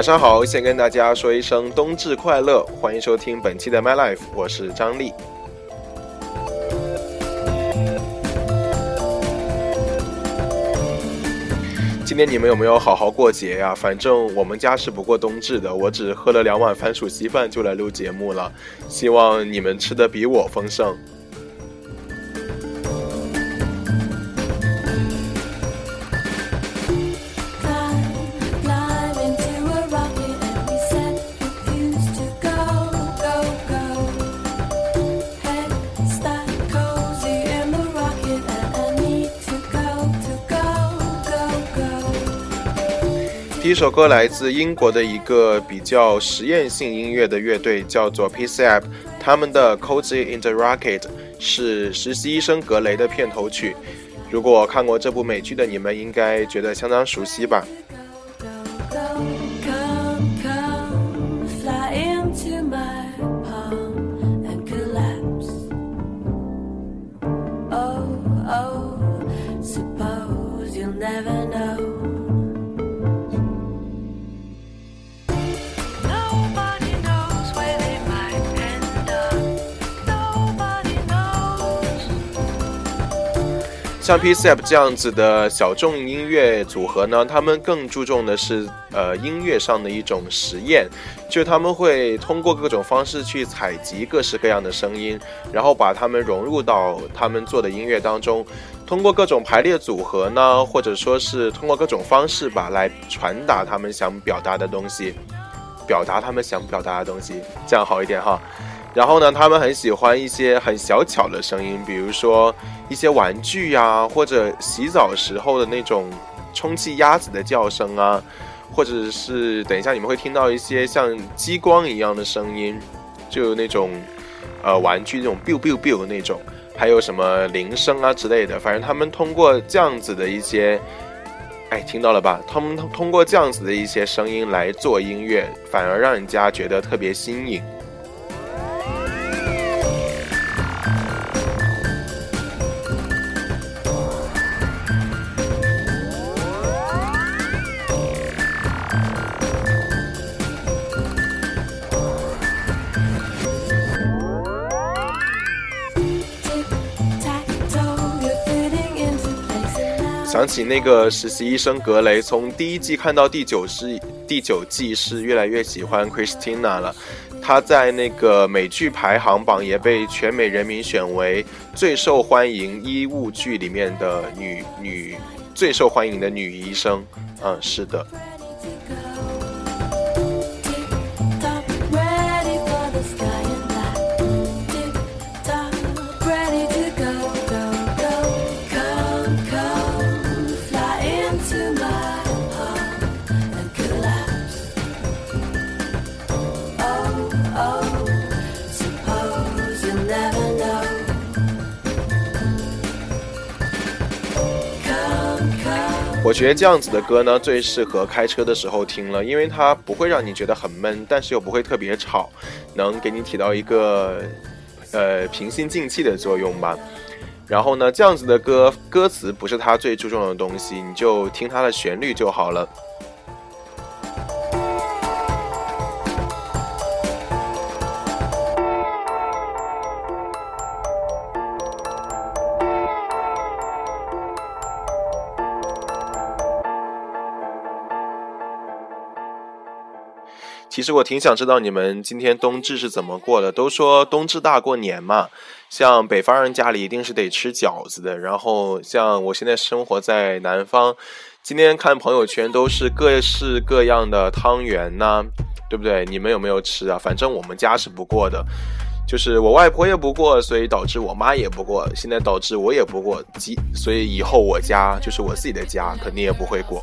晚上好，先跟大家说一声冬至快乐，欢迎收听本期的 My Life，我是张丽。今天你们有没有好好过节呀？反正我们家是不过冬至的，我只喝了两碗番薯稀饭就来录节目了，希望你们吃的比我丰盛。一首歌来自英国的一个比较实验性音乐的乐队，叫做 p c a 他们的《Cozy in the Rocket》是《实习医生格雷》的片头曲。如果看过这部美剧的你们，应该觉得相当熟悉吧。像 P.C.F 这样子的小众音乐组合呢，他们更注重的是呃音乐上的一种实验，就他们会通过各种方式去采集各式各样的声音，然后把它们融入到他们做的音乐当中，通过各种排列组合呢，或者说是通过各种方式吧，来传达他们想表达的东西，表达他们想表达的东西，这样好一点哈。然后呢，他们很喜欢一些很小巧的声音，比如说一些玩具呀，或者洗澡时候的那种充气鸭子的叫声啊，或者是等一下你们会听到一些像激光一样的声音，就那种呃玩具那种 biu biu biu 那种，还有什么铃声啊之类的。反正他们通过这样子的一些，哎，听到了吧？他们通过这样子的一些声音来做音乐，反而让人家觉得特别新颖。想起那个实习医生格雷，从第一季看到第九季，第九季是越来越喜欢 Christina 了。她在那个美剧排行榜也被全美人民选为最受欢迎医务剧里面的女女最受欢迎的女医生。嗯，是的。我觉得这样子的歌呢，最适合开车的时候听了，因为它不会让你觉得很闷，但是又不会特别吵，能给你起到一个呃平心静气的作用吧。然后呢，这样子的歌歌词不是它最注重的东西，你就听它的旋律就好了。其实我挺想知道你们今天冬至是怎么过的。都说冬至大过年嘛，像北方人家里一定是得吃饺子的。然后像我现在生活在南方，今天看朋友圈都是各式各样的汤圆呐，对不对？你们有没有吃啊？反正我们家是不过的，就是我外婆也不过，所以导致我妈也不过，现在导致我也不过，所以以后我家就是我自己的家，肯定也不会过。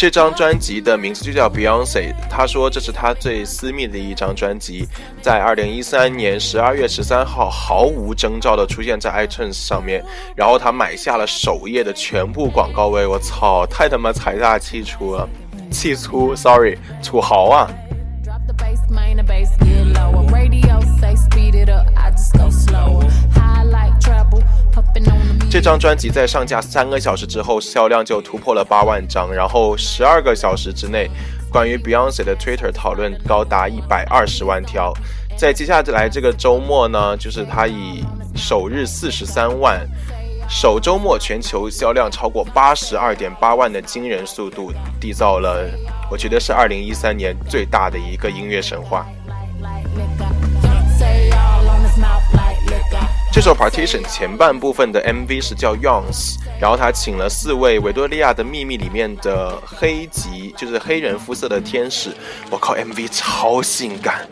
这张专辑的名字就叫 Beyonce。他说这是他最私密的一张专辑，在二零一三年十二月十三号毫无征兆的出现在 iTunes 上面，然后他买下了首页的全部广告位。我操，太他妈财大气粗了，气粗，sorry，土豪啊！这张专辑在上架三个小时之后，销量就突破了八万张，然后十二个小时之内，关于 Beyonce 的 Twitter 讨论高达一百二十万条。在接下来这个周末呢，就是他以首日四十三万，首周末全球销量超过八十二点八万的惊人速度，缔造了我觉得是二零一三年最大的一个音乐神话。这首 Partition 前半部分的 MV 是叫 Youngs，然后他请了四位《维多利亚的秘密》里面的黑籍，就是黑人肤色的天使。我靠，MV 超性感。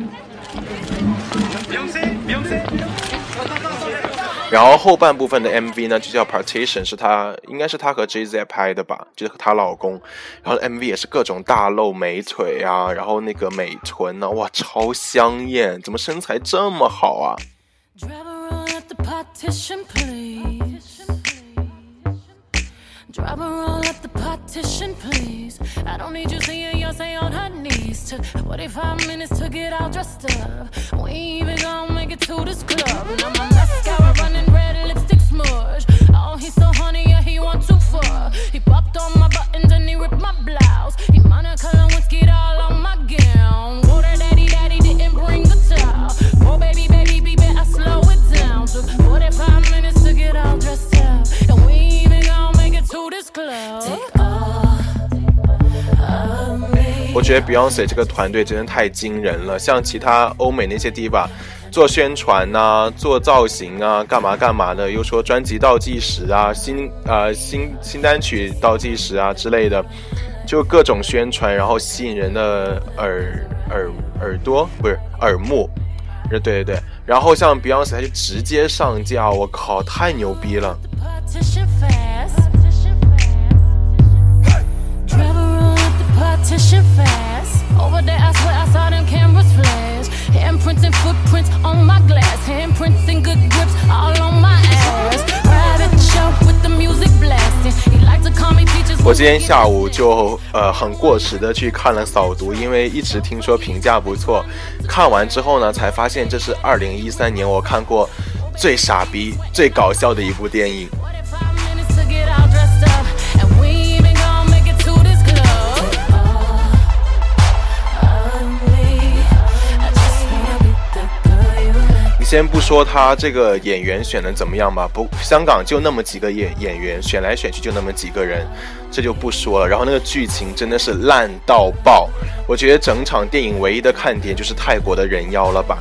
然后后半部分的 MV 呢，就叫 Partition，是他应该是他和 Jay Z 拍的吧，就是她老公。然后 MV 也是各种大露美腿啊，然后那个美臀呢，哇，超香艳，怎么身材这么好啊 A roll up the partition, please. I don't need you seeing Beyonce on her knees. Took 45 minutes to get all dressed up. We even gonna make it to this club. Now my mascara running red, lipstick smudge. Oh, he's so honey, yeah, he want too far. He popped on my buttons and he ripped my blouse. He Monica and whiskey all on my gown. Water daddy, daddy didn't bring the towel. Oh, baby, baby, baby, I slow it down. Took 45 minutes to get all dressed up. 我觉得 Beyonce 这个团队真的太惊人了，像其他欧美那些 diva 做宣传呐、做造型啊、干嘛干嘛的，又说专辑倒计时啊、新呃新新单曲倒计时啊之类的，就各种宣传，然后吸引人的耳耳耳朵不是耳目，对对对，然后像 Beyonce 他就直接上架，我靠，太牛逼了。Shit fast. Over there, I swear I saw them cameras flash. Handprints and footprints on my glass. Handprints and good grips all on my ass. Private show with the music blasting. He likes to call me peaches. 我今天下午就呃很过时的去看了扫毒，因为一直听说评价不错。看完之后呢，才发现这是二零一三年我看过最傻逼、最搞笑的一部电影。先不说他这个演员选的怎么样吧，不，香港就那么几个演演员，选来选去就那么几个人，这就不说了。然后那个剧情真的是烂到爆，我觉得整场电影唯一的看点就是泰国的人妖了吧。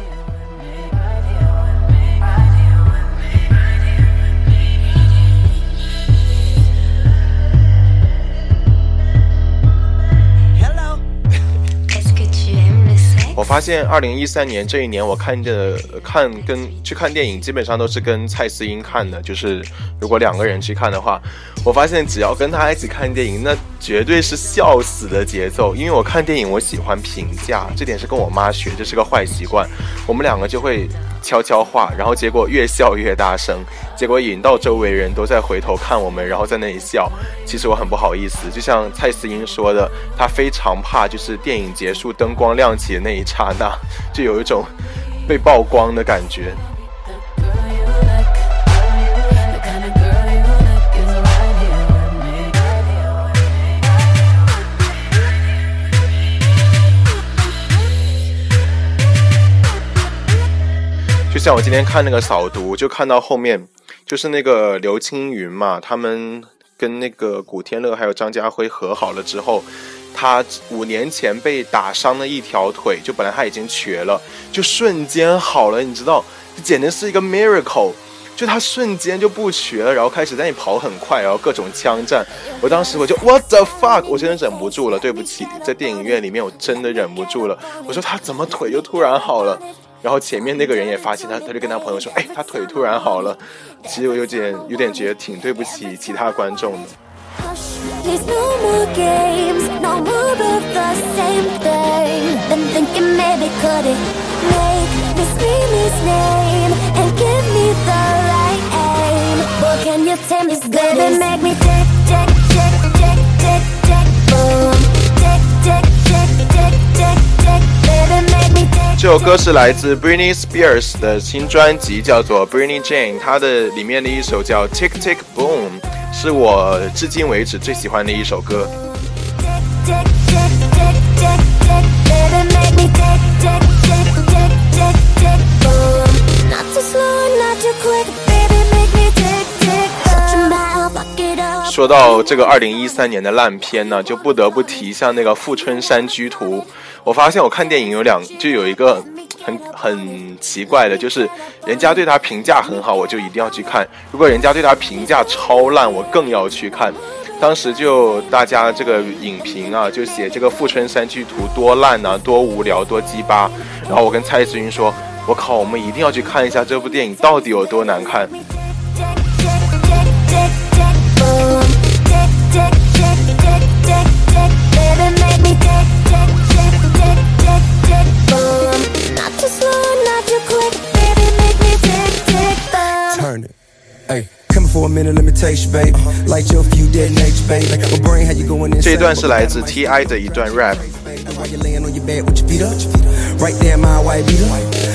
发现二零一三年这一年，我看的看跟去看电影，基本上都是跟蔡思英看的。就是如果两个人去看的话，我发现只要跟他一起看电影，那绝对是笑死的节奏。因为我看电影，我喜欢评价，这点是跟我妈学，这是个坏习惯。我们两个就会。悄悄话，然后结果越笑越大声，结果引到周围人都在回头看我们，然后在那里笑。其实我很不好意思，就像蔡思英说的，她非常怕，就是电影结束灯光亮起的那一刹那，就有一种被曝光的感觉。像我今天看那个扫毒，就看到后面，就是那个刘青云嘛，他们跟那个古天乐还有张家辉和好了之后，他五年前被打伤了一条腿，就本来他已经瘸了，就瞬间好了，你知道，这简直是一个 miracle，就他瞬间就不瘸了，然后开始在那里跑很快，然后各种枪战，我当时我就 what the fuck，我真的忍不住了，对不起，在电影院里面我真的忍不住了，我说他怎么腿就突然好了？然后前面那个人也发现他，他就跟他朋友说：“哎，他腿突然好了。”其实我有点有点觉得挺对不起其他观众的。这首歌是来自 Britney Spears 的新专辑，叫做 Britney Jane，它的里面的一首叫 Tick Tick Boom，是我至今为止最喜欢的一首歌。说到这个二零一三年的烂片呢，就不得不提像那个《富春山居图》。我发现我看电影有两，就有一个很很奇怪的，就是人家对他评价很好，我就一定要去看；如果人家对他评价超烂，我更要去看。当时就大家这个影评啊，就写这个《富春山居图》多烂啊，多无聊，多鸡巴。然后我跟蔡志云说：“我靠，我们一定要去看一下这部电影到底有多难看。” coming for a minute, let me taste you, babe. Light your few dead nature, babe. My brain, how you going 这 insane? 一段是来自 T.I 的一段 rap。 While you laying on your bed with your feet up, right there, my white beater.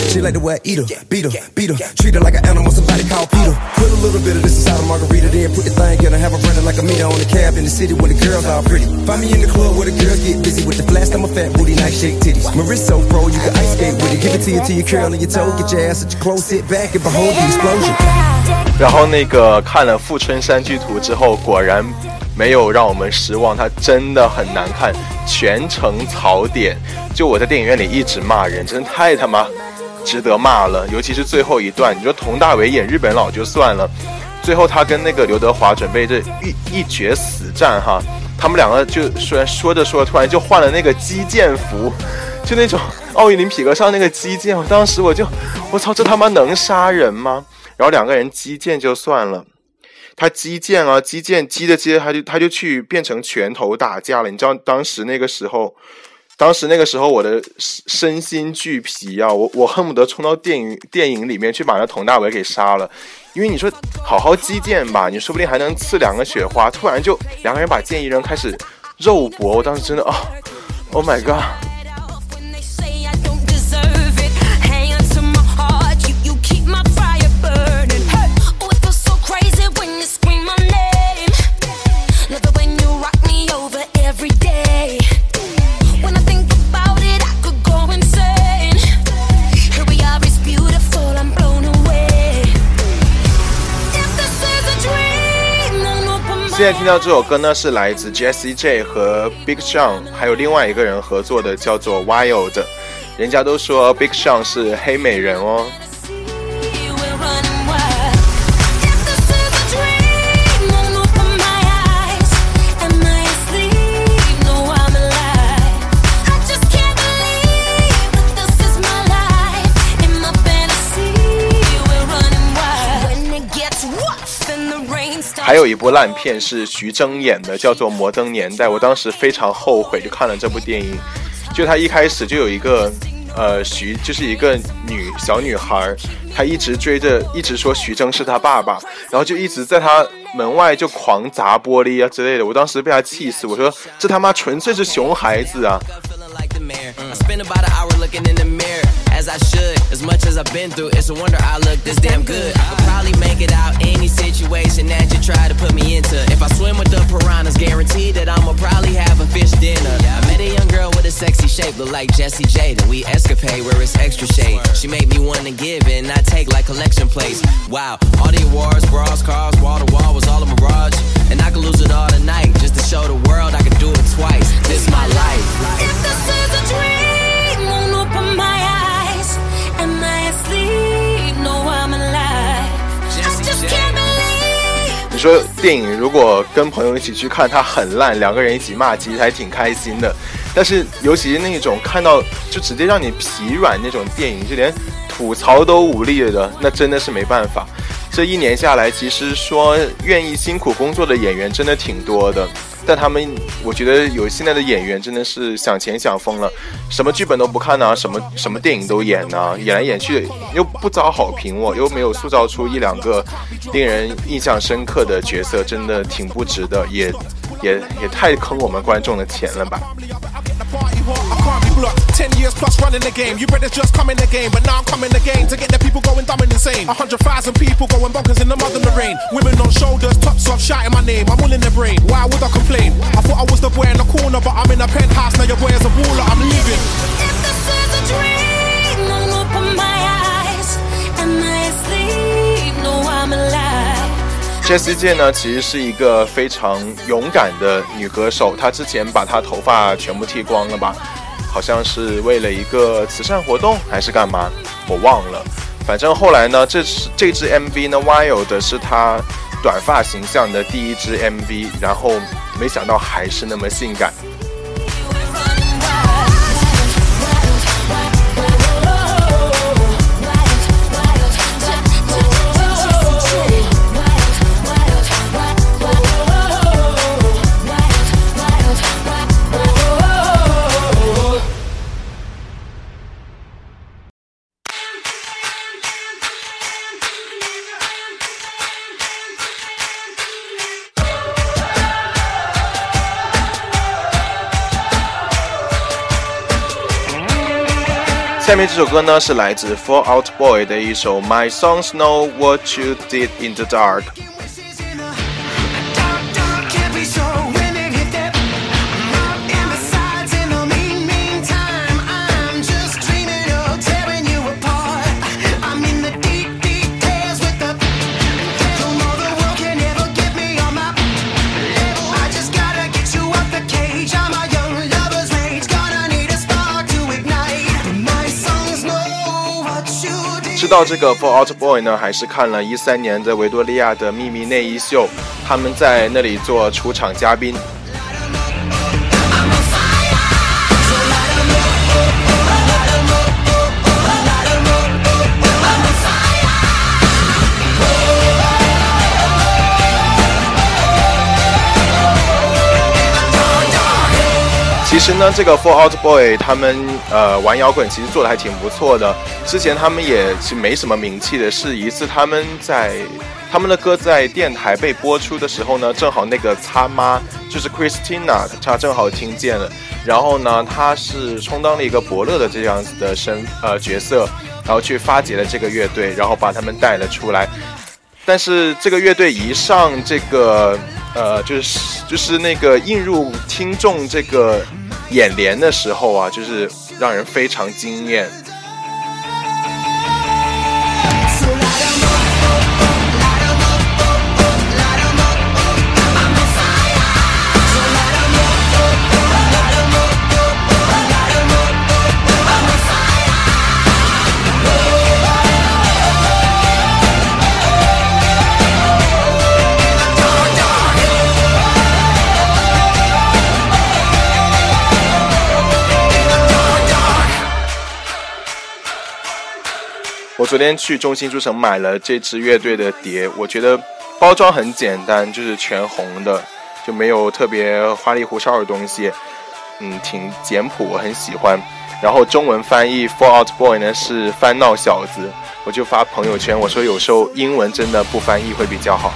She like the way I eat her, beat her, beat her. Treat her like an animal, somebody call Peter. Put a little bit of this inside a margarita, then put the thing in and have her running like a meter on the cab in the city where the girls all pretty. Find me in the club where the girls get busy with the flash. I'm a fat booty, nice shake titties. My wrist so pro, you can ice skate with it. Give it to you till you curl and your toe, get your ass at your clothes, sit back and behold the explosion. 然后那个看了《富春山居图》之后，果然没有让我们失望，它真的很难看，全程槽点。就我在电影院里一直骂人，真的太他妈值得骂了。尤其是最后一段，你说佟大为演日本佬就算了，最后他跟那个刘德华准备这一一决死战哈，他们两个就虽然说着说着，突然就换了那个击剑服，就那种奥运林匹克上那个击剑，我当时我就我操，这他妈能杀人吗？然后两个人击剑就算了，他击剑啊，击剑击着击着，他就他就去变成拳头打架了。你知道当时那个时候，当时那个时候我的身心俱疲啊，我我恨不得冲到电影电影里面去把那佟大为给杀了，因为你说好好击剑吧，你说不定还能刺两个雪花，突然就两个人把剑一扔，开始肉搏，我当时真的啊、oh my god！现在听到这首歌呢，是来自 JSEJ 和 Big Sean，还有另外一个人合作的，叫做 Wild。人家都说 Big Sean 是黑美人哦。还有一部烂片是徐峥演的，叫做《摩登年代》。我当时非常后悔，就看了这部电影。就他一开始就有一个，呃，徐就是一个女小女孩，她一直追着，一直说徐峥是她爸爸，然后就一直在她门外就狂砸玻璃啊之类的。我当时被他气死，我说这他妈纯粹是熊孩子啊！I as I should. As much as I've been through, it's a wonder I look this damn good. I could probably make it out any situation that you try to put me into. If I swim with the piranhas, guaranteed that I'ma probably have a fish dinner. I met a young girl with a sexy shape, look like Jessie J. Then we escapade where it's extra shade. She made me wanna give and not take like collection plates. Wow, all the awards, bras, cars, wall to wall was all a mirage. And I could lose it all tonight just to show the world I could do it twice. This my life. If this is a dream, won't open my eyes. Am I asleep? No, I'm alive. I just can't believe. 你说电影如果跟朋友一起去看，它很烂，两个人一起骂，其实还挺开心的。但是尤其是那种看到就直接让你疲软那种电影，就连吐槽都无力了的，那真的是没办法。这一年下来，其实说愿意辛苦工作的演员真的挺多的。但他们，我觉得有现在的演员真的是想钱想疯了，什么剧本都不看呢，什么什么电影都演呢，演来演去又不遭好评哦，又没有塑造出一两个令人印象深刻的角色，真的挺不值的，也也也太坑我们观众的钱了吧。Party hard, I can't be blocked. Ten years plus running the game. You better just come in the game, but now I'm coming again to get the people going dumb and insane. A hundred thousand people going bonkers in the mud and the rain. Women on shoulders, tops off, shouting my name. I'm all in their brain. Why would I complain? I thought I was the boy in the corner, but I'm in a penthouse. Now your boy is a baller. I'm living. If this is a dream, I'll open my eyes. Am I asleep? No, I'm alive. Jessie J 呢，其实是一个非常勇敢的女歌手。她之前把她头发全部剃光了吧？ 好像是为了一个慈善活动还是干嘛？我忘了。反正后来呢，这是这支 MV 呢，Wild 是他短发形象的第一支 MV，然后没想到还是那么性感。下面这首歌呢是来自 Fall Out Boy 的一首 My Songs Know What You Did in the Dark。 Did. 知道这个 For Out Boy 呢，还是看了一三年的维多利亚的秘密内衣秀，他们在那里做出场嘉宾。其实呢，这个 Four Out Boy 他们呃玩摇滚其实做的还挺不错的。之前他们也是没什么名气的，是一次他们在他们的歌在电台被播出的时候呢，正好那个他妈就是 Christina，她正好听见了，然后呢，她是充当了一个伯乐的这样子的身呃角色，然后去发掘了这个乐队，然后把他们带了出来。但是这个乐队一上这个呃，就是就是那个映入听众这个眼帘的时候啊，就是让人非常惊艳。昨天去中心书城买了这支乐队的碟，我觉得包装很简单，就是全红的，就没有特别花里胡哨的东西，嗯，挺简朴，我很喜欢。然后中文翻译 Fall Out Boy 呢是翻闹小子，我就发朋友圈，我说有时候英文真的不翻译会比较好。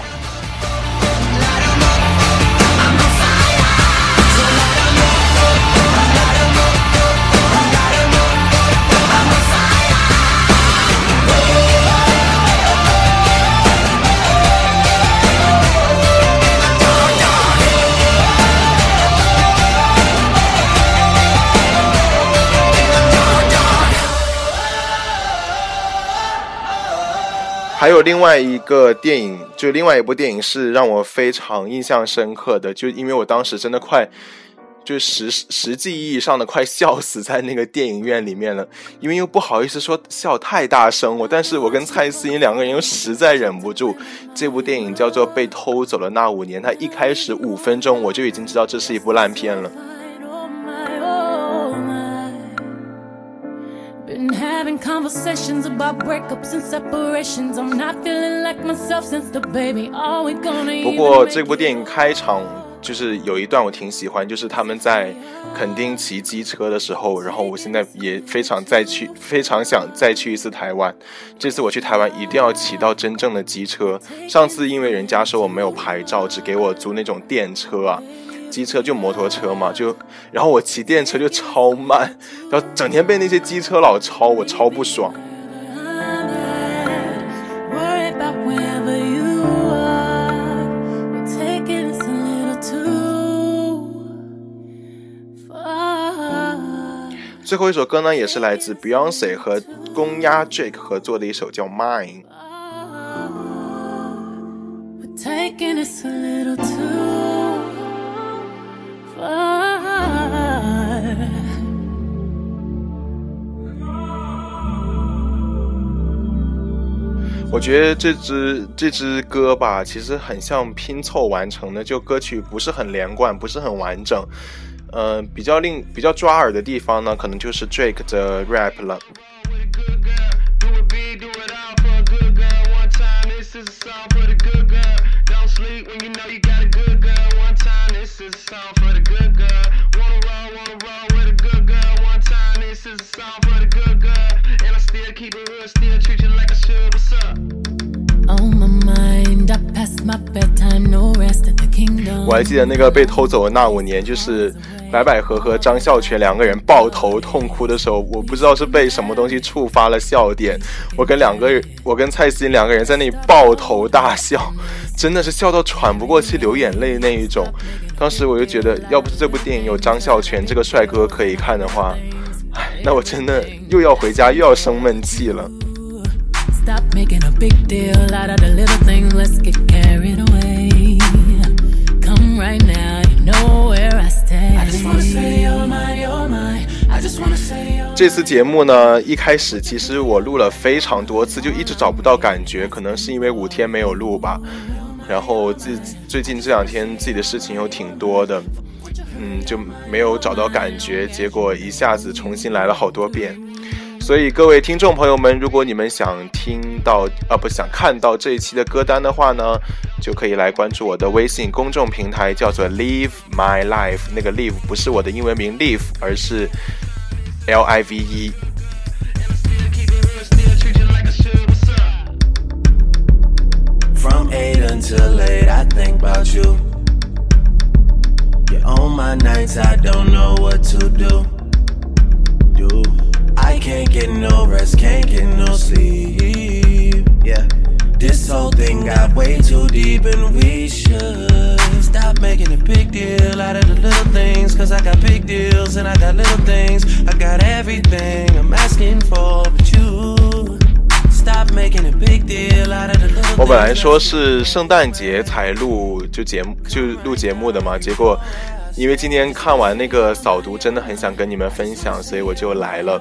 还有另外一个电影，就另外一部电影是让我非常印象深刻的，就因为我当时真的快，就实实际意义上的快笑死在那个电影院里面了，因为又不好意思说笑太大声，我但是我跟蔡思颖两个人又实在忍不住。这部电影叫做《被偷走了那五年》，它一开始五分钟我就已经知道这是一部烂片了。Been having conversations about breakups and separations. I'm not feeling like myself since the baby. Are we gonna 不过这部电影开场就是有一段我挺喜欢，就是他们在垦丁骑机车的时候，然后我现在也非常再去，非常想再去一次台湾。这次我去台湾一定要骑到真正的机车。上次因为人家说我没有牌照，只给我租那种电车啊，机车就摩托车嘛，就然后我骑电车就超慢，然后整天被那些机车老超，我超不爽。最后一首歌呢，也是来自 Beyonce 和公鸭 Jake 合作的一首叫《Mine》。我觉得这支这支歌吧，其实很像拼凑完成的，就歌曲不是很连贯，不是很完整。呃，比较令比较抓耳的地方呢，可能就是 Drake 的 rap 了。我还记得那个被偷走的那五年，就是白百合和张孝全两个人抱头痛哭的时候，我不知道是被什么东西触发了笑点，我跟两个人，我跟蔡思妍两个人在那里抱头大笑，真的是笑到喘不过气、流眼泪那一种。当时我就觉得，要不是这部电影有张孝全这个帅哥可以看的话，唉，那我真的又要回家又要生闷气了。Stop making a big deal out of the little things. Let's get carried away. Come right now, you know where I stay. I just wanna say you're mine, you're mine. I just wanna say you're 这次节目呢，一开始其实我录了非常多次，就一直找不到感觉，可能是因为五天没有录吧。然后自最近这两天自己的事情又挺多的，嗯，就没有找到感觉，结果一下子重新来了好多遍。所以各位听众朋友们，如果你们想听到啊不想看到这一期的歌单的话呢，就可以来关注我的微信公众平台，叫做 Live My Life。那个 Live 不是我的英文名 Live，而是 L I V E。Keep it real, still treat you like I should. What's up? From 8 until late, I think about you. You're on my nights, I don't know what to do. Do I can't get no rest, can't get no sleep. Yeah, this whole thing got way too deep, and we should stop making a big deal out of the little things. Cause I got big deals and I got little things. I got everything I'm asking for, but you stop making a big deal out of the little things. 我本来说是圣诞节才录就节目就录节目的嘛，结果因为今天看完那个扫读，真的很想跟你们分享，所以我就来了。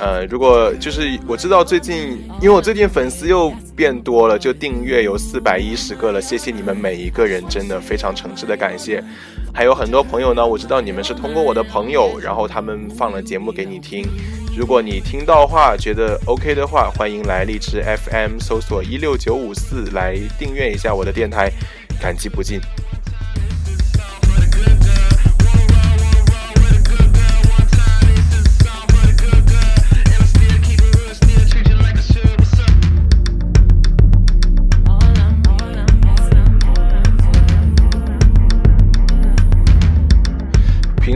呃，如果就是我知道最近，因为我最近粉丝又变多了，就订阅有四百一十个了，谢谢你们每一个人，真的非常诚挚的感谢。还有很多朋友呢，我知道你们是通过我的朋友，然后他们放了节目给你听。如果你听到话，觉得 OK 的话，欢迎来荔枝 FM 搜索一六九五四来订阅一下我的电台，感激不尽。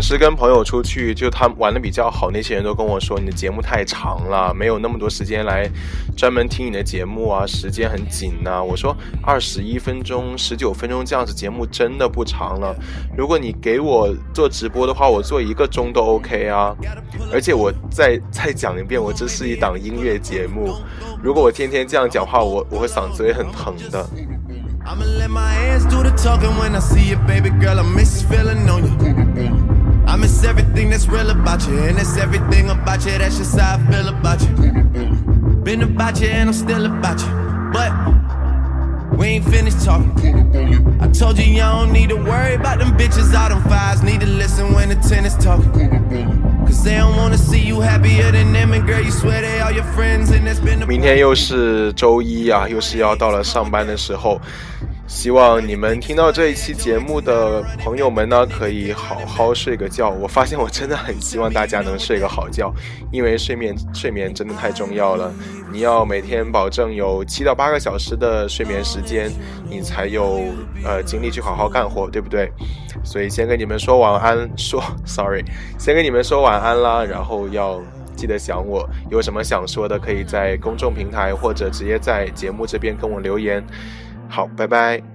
时跟朋友出去，就他玩的比较好，那些人都跟我说你的节目太长了，没有那么多时间来专门听你的节目啊，时间很紧呐、我说二十一分钟、十九分钟这样子节目真的不长了。如果你给我做直播的话，我做一个钟都 OK 啊。而且我再再讲一遍，我这是一档音乐节目，如果我天天这样讲话，我我会嗓子会很疼的。I'ma let my ass do the talking when I see you, baby girl. I miss feeling on you. I miss everything that's real about you, and it's everything about you. That's just how I feel about you. Been about you, and I'm still about you. But we ain't finished talking. I told you you don't need to worry about them bitches out on fives. Need to listen when the tennis talking. Cause they don't wanna see you happier than them, and girl, you swear they all your friends, and it's been a 明天又是周一啊，又是要到了上班的时候， 希望你们听到这一期节目的朋友们呢，可以好好睡个觉。我发现我真的很希望大家能睡个好觉，因为睡眠睡眠真的太重要了。你要每天保证有七到八个小时的睡眠时间，你才有呃精力去好好干活，对不对？所以先跟你们说晚安，说 sorry，先跟你们说晚安啦，然后要记得想我，有什么想说的，可以在公众平台或者直接在节目这边跟我留言。好，拜拜。